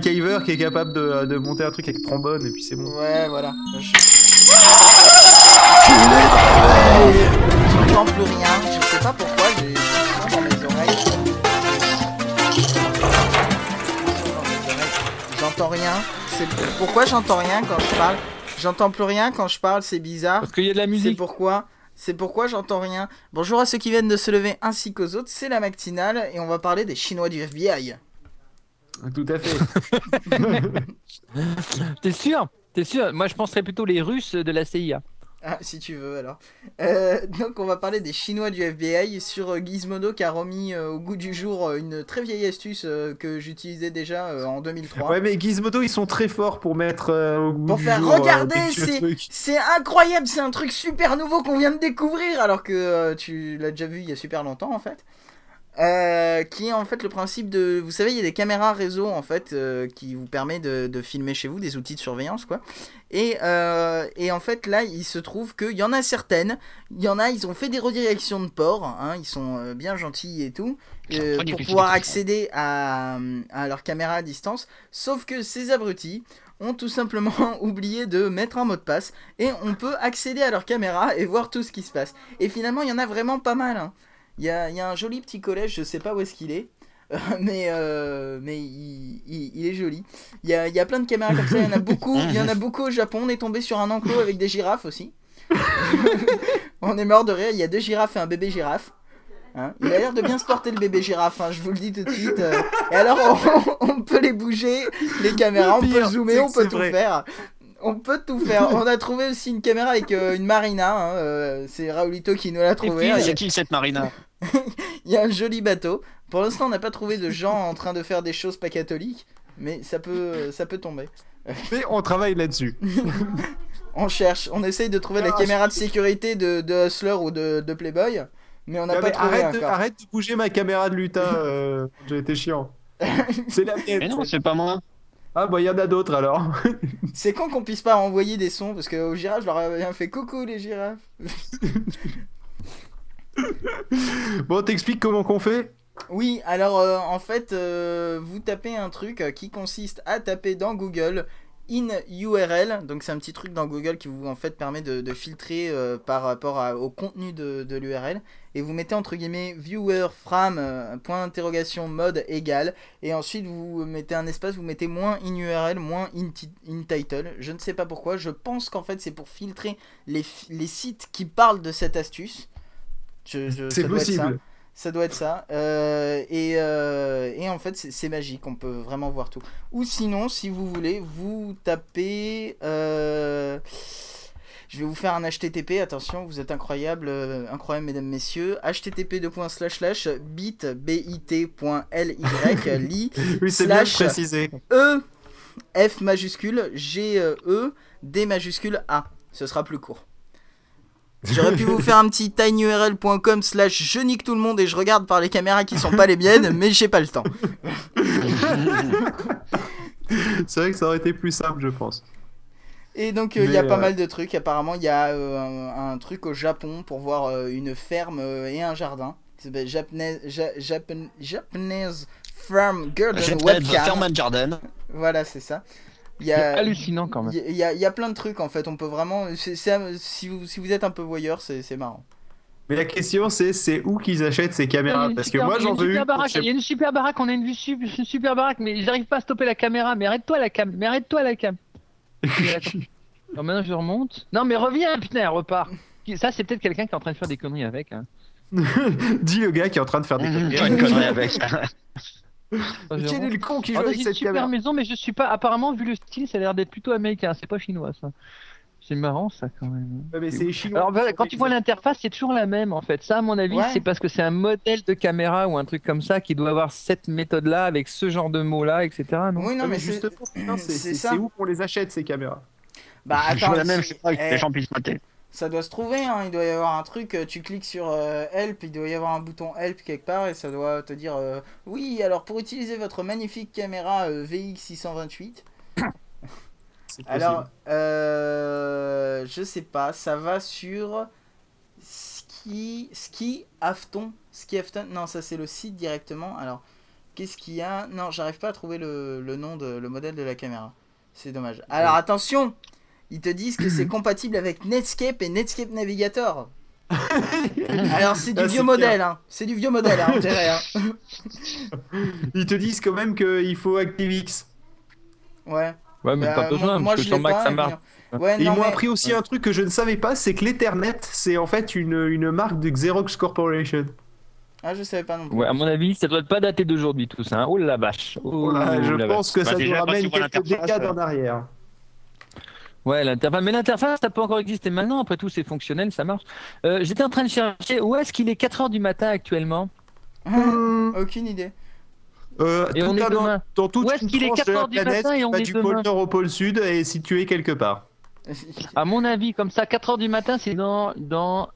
Qui est capable de, de monter un truc avec trombone et puis c'est bon. Ouais, voilà. Je- J'entends plus rien. Je sais pas pourquoi. J'ai dans mes oreilles. J'entends rien. C'est pourquoi j'entends rien quand je parle? J'entends plus rien quand je parle. C'est bizarre. Parce qu'il y a de la C'est musique. pourquoi? C'est pourquoi j'entends rien. Bonjour à ceux qui viennent de se lever ainsi qu'aux autres. C'est la matinale et on va parler des Chinois du FBI. Tout à fait. T'es sûr? T'es sûr? Moi, je penserais plutôt les Russes de la CIA. Ah, si tu veux alors. Euh, donc on va parler des Chinois du FBI sur euh, Gizmodo qui a remis euh, au goût du jour une très vieille astuce euh, que j'utilisais déjà euh, en 2003. Ouais, mais Gizmodo, ils sont très forts pour mettre euh, au goût Pour du faire jour, euh, regarder, des vieux c'est incroyable, c'est un truc super nouveau qu'on vient de découvrir alors que euh, tu l'as déjà vu il y a super longtemps en fait. Euh, qui est en fait le principe de, vous savez, il y a des caméras réseau en fait euh, qui vous permet de, de filmer chez vous, des outils de surveillance quoi. Et, euh, et en fait là, il se trouve qu'il y en a certaines, il y en a, ils ont fait des redirections de port, hein, ils sont bien gentils et tout, pour pouvoir accéder à, à leur caméra à distance. Sauf que ces abrutis ont tout simplement oublié de mettre un mot de passe et on peut accéder à leur caméra et voir tout ce qui se passe. Et finalement, il y en a vraiment pas mal. hein. Il y, a, il y a un joli petit collège, je sais pas où est-ce qu'il est. mais euh, mais il, il- il est joli. Il y a, y a plein de caméras comme ça, il y en a beaucoup. Il y en a beaucoup au Japon. On est tombé sur un enclos avec des girafes aussi. on est mort de rire. Il y a deux girafes et un bébé girafe. Hein, il a l'air de bien se porter le bébé girafe, hein, je vous le dis tout de suite. euh. Et alors, on, on peut les bouger, les caméras, on peut zoomer, on peut tout vrai. faire. On peut tout faire. On a trouvé aussi une caméra avec euh, une marina. hein, euh, c'est Raulito qui nous l'a trouvé. C'est qui cette Marina Il y a un joli bateau. Pour l'instant, on n'a pas trouvé de gens en train de faire des choses pas catholiques, mais ça peut, ça peut tomber. Mais on travaille là-dessus. On cherche, on essaye de trouver la caméra de sécurité de, de Hustler ou de, de Playboy, mais on n'a pas trouvé arrête, de, encore. arrête de bouger ma caméra de lutin. euh, J'ai été chiant. C'est la mienne. Mais non, c'est pas moi. Ah bah il y en a d'autres alors. C'est con qu'on puisse pas envoyer des sons parce qu'aux girafes, je leur avais bien fait coucou les girafes. bon, t'expliques comment qu'on fait? Oui, alors euh, en fait, euh, vous tapez un truc euh, qui consiste à taper dans Google in URL, donc c'est un petit truc dans Google qui vous en fait permet de, de filtrer euh, par rapport à- au contenu de, de l'URL, et vous mettez entre guillemets viewer from euh, point d'interrogation mode égal, et ensuite vous mettez un espace, vous mettez moins in URL, moins in, ti- in title, je ne sais pas pourquoi, je pense qu'en fait c'est pour filtrer les, les sites qui parlent de cette astuce. Je- je- C'est possible. Ça doit être ça. Euh, et, euh, et en fait, c'est magique. On peut vraiment voir tout. Ou sinon, si vous voulez, vous tapez. euh, je vais vous faire un HTTP. Attention, vous êtes incroyable, euh, incroyable, mesdames, messieurs. HTTP bit bit.ly Oui, c'est bien préciser. E F majuscule G E D majuscule A. Ce sera plus court. J'aurais pu vous faire un petit tinyurl.com slash je nique tout le monde et je regarde par les caméras qui sont pas les miennes, mais j'ai pas le temps. C'est vrai que ça aurait été plus simple, je pense. Et donc euh, il y a pas mal de trucs. Apparemment, il y a euh, un, un truc au Japon pour voir euh, une ferme euh, et un jardin. s'appelle Japanese, Ja- Japan- Japanese Farm Garden. Voilà, c'est ça. Il y C'est a, hallucinant quand même. Il y, a- il y a plein de trucs en fait, on peut vraiment. c'est- c'est- si, vous, si vous êtes un peu voyeur, c'est c'est marrant. Mais la question c'est c'est où qu'ils achètent ces caméras? Il y a une Parce que super- moi j'en veux une. baraque, pour Il y a une super baraque, on a une vue une super baraque, mais j'arrive pas à stopper la caméra. Mais arrête-toi la cam, mais arrête-toi la cam. Alors maintenant je remonte. Non mais reviens, putain, elle repart. Ça c'est peut-être quelqu'un qui est en train de faire des conneries avec. Hein. Dis le gars qui est en train de faire des conneries. faire une connerie avec. Mais Quel est le con qui joue Alors, avec c'est une cette super caméra maison, mais je suis pas. Apparemment, vu le style, ça a l'air d'être plutôt américain. C'est pas chinois, ça. C'est marrant, ça, quand même. Ouais, mais c'est chinois. Alors, voilà, quand tu vois l'interface, c'est toujours la même, en fait. Ça, à mon avis, Ouais. c'est parce que c'est un modèle de caméra ou un truc comme ça qui doit avoir cette méthode-là, avec ce genre de mots-là, etc. Non? Oui, non, Ouais, mais mais justement, c'est où qu'on les achète ces caméras Bah Je attends, la même, je sais pas, que eh, les gens puissent mater. Ça doit se trouver, hein. il doit y avoir un truc, euh, tu cliques sur euh, Help, il doit y avoir un bouton Help quelque part et ça doit te dire euh, Oui, alors pour utiliser votre magnifique caméra euh, VX628, C'est possible. alors je sais pas, ça va sur Ski, Ski Afton, Ski Afton, non, ça c'est le site directement. Alors qu'est-ce qu'il y a? Non, j'arrive pas à trouver le, le nom de le modèle de la caméra. C'est dommage. Alors attention, ils te disent que c'est compatible avec Netscape et Netscape Navigator. Alors c'est du Ah, vieux modèle, hein. C'est du vieux modèle, hein, on dirait. hein. Ils te disent quand même qu'il faut ActiveX. Ouais. Ouais, mais Bah, pas besoin, moi, parce que je sur Mac pas, ça marche. puis- Ouais, Et ils m'ont mais- appris aussi un truc que je ne savais pas, c'est que l'Ethernet, c'est en fait une, une marque de Xerox Corporation. Ah, je savais pas non plus. Ouais, à mon avis, ça doit pas dater d'aujourd'hui tout ça. hein. Oh la vache. Oh, je la pense que Bah, ça nous ramène quelques décades en arrière. Ouais, l'interface. Mais l'interface, ça peut encore exister maintenant. Après tout, c'est fonctionnel, ça marche. Euh, J'étais en train de chercher où est-ce qu'il est 4h du matin actuellement. Hmm. Aucune idée. Euh, Et tout on est dans, demain. dans toute Où est-ce qu'il est tranche 4 de la heures du planète, matin et on est du demain pôle nord au pôle sud est situé quelque part. À mon avis, comme ça, 4h du matin, c'est dans, dans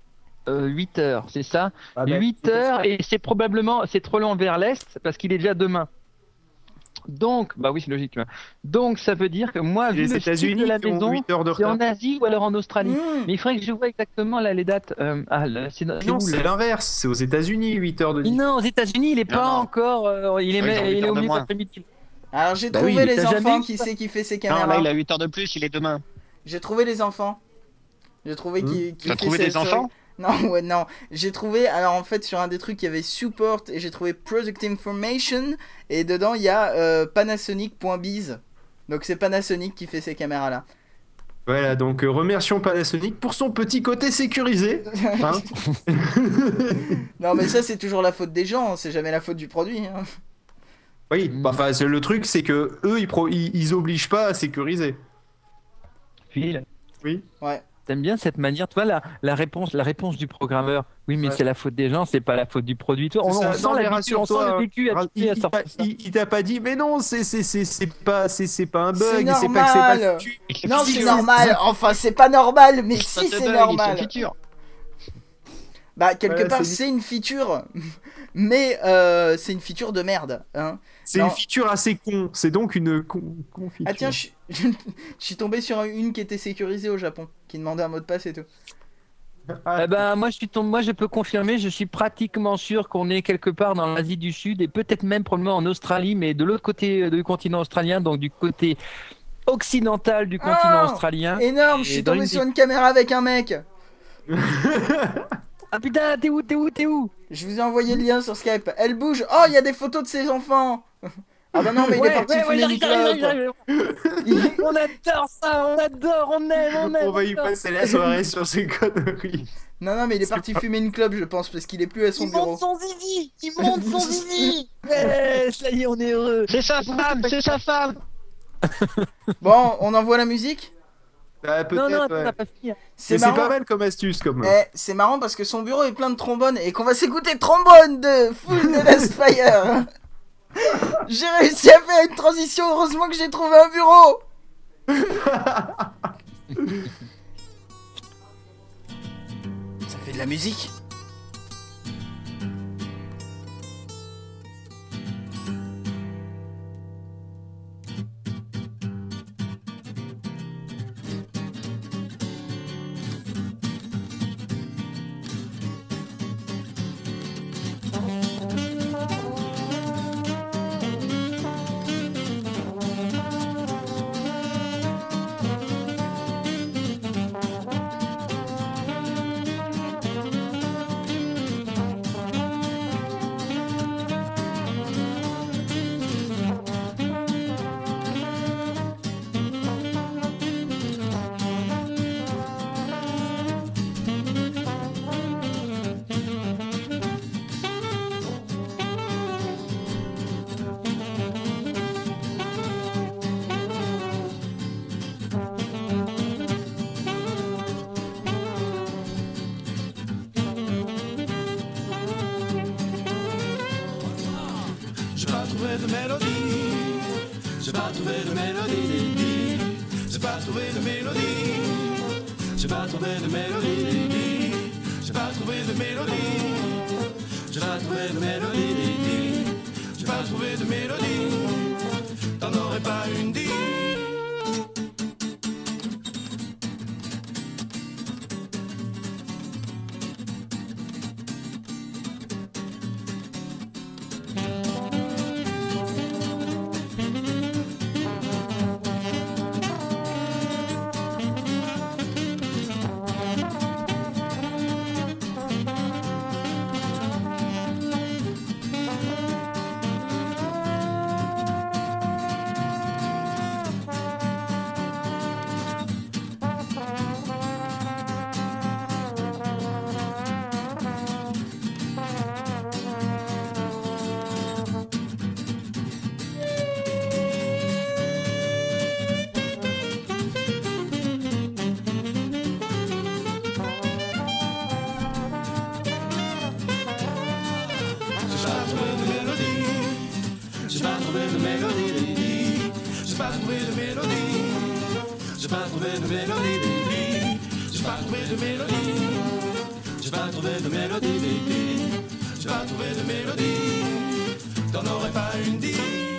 8h, c'est ça? Ah ben, 8h et c'est probablement, c'est trop long vers l'est parce qu'il est déjà demain. Donc, bah oui, c'est logique. tu vois. Donc, ça veut dire que moi, vu Les le style États-Unis de la maison, 8 heures de c'est en. Asie ou alors en Australie. Hmm. Mais il faudrait que je vois exactement là les dates. Euh, ah, là, c'est Non, où, c'est l'inverse, c'est aux États-Unis 8 heures de. Non, aux États-Unis, il est Non, pas non. encore. euh, il est, Ouais, ils ont il huit est au milieu de l'après-midi. Alors j'ai Bah trouvé oui, les enfants qui sait qui fait ses Non, caméras. là, il a 8 heures de plus, il est demain. J'ai trouvé les enfants. J'ai trouvé qui, qui T'as trouvé des enfants? Non, ouais, non. J'ai trouvé, alors en fait, sur un des trucs, il y avait Support et j'ai trouvé Product Information. Et dedans, il y a euh, Panasonic.biz. Donc c'est Panasonic qui fait ces caméras-là. Voilà, donc euh, remercions Panasonic pour son petit côté sécurisé. hein. Non, mais ça, c'est toujours la faute des gens, c'est jamais la faute du produit. hein. oui, bah, enfin, c'est- le truc, c'est que eux, ils, pro- ils, ils obligent pas à sécuriser. Phil, Oui. Ouais. T'aimes bien cette manière, tu vois la, la réponse, la réponse du programmeur. Oui, mais Ouais. c'est la faute des gens, c'est pas la faute du produit. On, sent Non, l'habitude, on sent le vécu Il, à il il- t'a pas dit, mais non, c'est c'est- c'est- c'est pas, c'est c'est pas un bug, c'est pas que c'est pas Non, c'est normal. Enfin, c'est pas normal, mais si, c'est normal. Bah, quelque part, c'est- une feature. Mais euh, c'est une feature de merde. Hein. C'est une feature assez con. C'est donc une con, con feature. Ah tiens, je, suis- je suis tombé sur une qui était sécurisée au Japon, qui demandait un mot de passe et tout. Ah, Eh ben, moi, je suis tombé- moi, je peux confirmer, je suis pratiquement sûr qu'on est quelque part dans l'Asie du Sud et peut-être même probablement en Australie, mais de l'autre côté euh, du continent australien, donc du côté occidental du continent Ah australien. Énorme, je suis tombé une sur une caméra avec un mec. Ah putain, t'es où, t'es où, t'es où Je vous ai envoyé le lien sur Skype. Elle bouge. Oh, il y a des photos de ses enfants. Ah bah non, mais il est Ouais, parti ouais, ouais, fumer une j'arrive. On adore ça, on adore, on aime, on aime. On va y passer la soirée sur ces conneries. Non, non, mais il est C'est parti pas- fumer une clope, je pense, parce qu'il est plus à son Il bureau. monte son zizi, il monte son zizi. Ouais, ça y est, on est heureux. C'est sa femme, c'est sa femme. Bon, on envoie la musique? Ah, Non, non, ouais. a pas fini. Mais C'est pas mal comme astuce, comme. Eh, c'est marrant parce que son bureau est plein de trombones et qu'on va s'écouter trombone de Full de Last Fire. j'ai réussi à faire une transition, heureusement que j'ai trouvé un bureau. Ça fait de la musique. De mélodie. J'ai pas trouvé de mélodie. J'ai pas trouvé de mélodie. J'ai pas trouvé de mélodie. J'ai pas trouvé de mélodie. J'ai pas trouvé de mélodie. J'ai pas trouvé de mélodie. T'en aurais pas une dit. pas trouvé de mélodie. J'ai pas trouvé de mélodie, di, di. J'ai pas trouvé de mélodie. J'ai pas trouvé de mélodie, di, di. J'ai pas trouvé de mélodie. T'en aurais pas une dit.